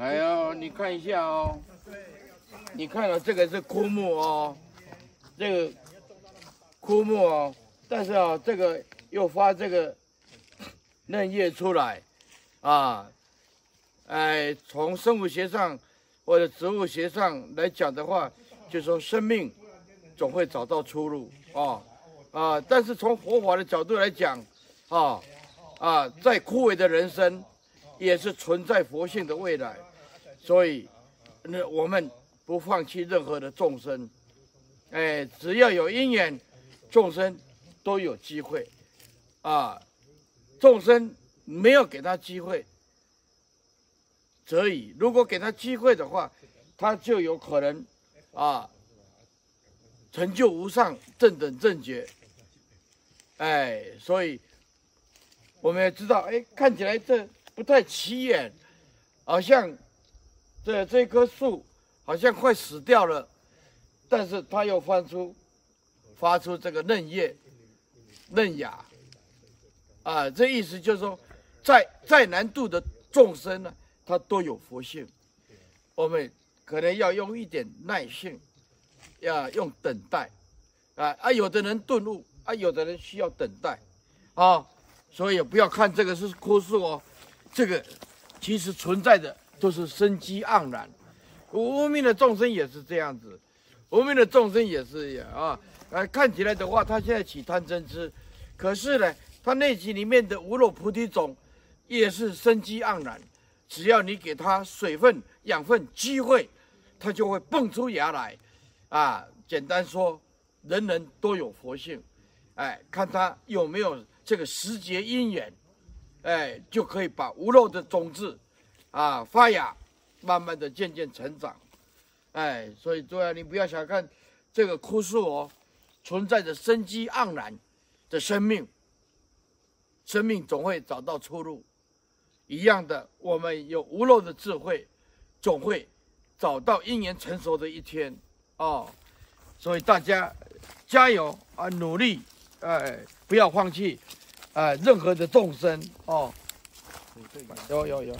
来哦，你看一下哦，你看了这个是枯木哦，这个枯木哦，但是啊，这个又发这个嫩叶出来。啊，哎，从生物学上或者植物学上来讲的话，就说生命总会找到出路。啊啊，但是从佛法的角度来讲啊。啊，再枯萎的人生，也是存在佛性的未来，所以，那我们不放弃任何的众生，哎，只要有因缘，众生都有机会，啊，众生没有给他机会，则已；如果给他机会的话，他就有可能，啊，成就无上正等正觉，哎，所以。我们也知道，哎，看起来这不太起眼，好像这这棵树好像快死掉了，但是它又发出发出这个嫩叶、嫩芽，啊，这意思就是说，再再难度的众生呢，它都有佛性。我们可能要用一点耐性，要用等待，啊啊，有的人顿悟，啊，有的人需要等待，啊。所以不要看这个是枯树哦，这个其实存在的都是生机盎然。无明的众生也是这样子，无明的众生也是一样啊。呃，看起来的话，他现在起贪嗔痴，可是呢，他内心里面的无漏菩提种也是生机盎然。只要你给他水分、养分、机会，他就会蹦出芽来。啊，简单说，人人都有佛性，哎，看他有没有。这个时节因缘，哎，就可以把无漏的种子啊发芽，慢慢的渐渐成长，哎，所以诸位你不要小看这个枯树哦，存在着生机盎然的生命，生命总会找到出路。一样的，我们有无漏的智慧，总会找到因缘成熟的一天哦。所以大家加油啊，努力，哎，不要放弃。哎，任何的众生哦，有有有。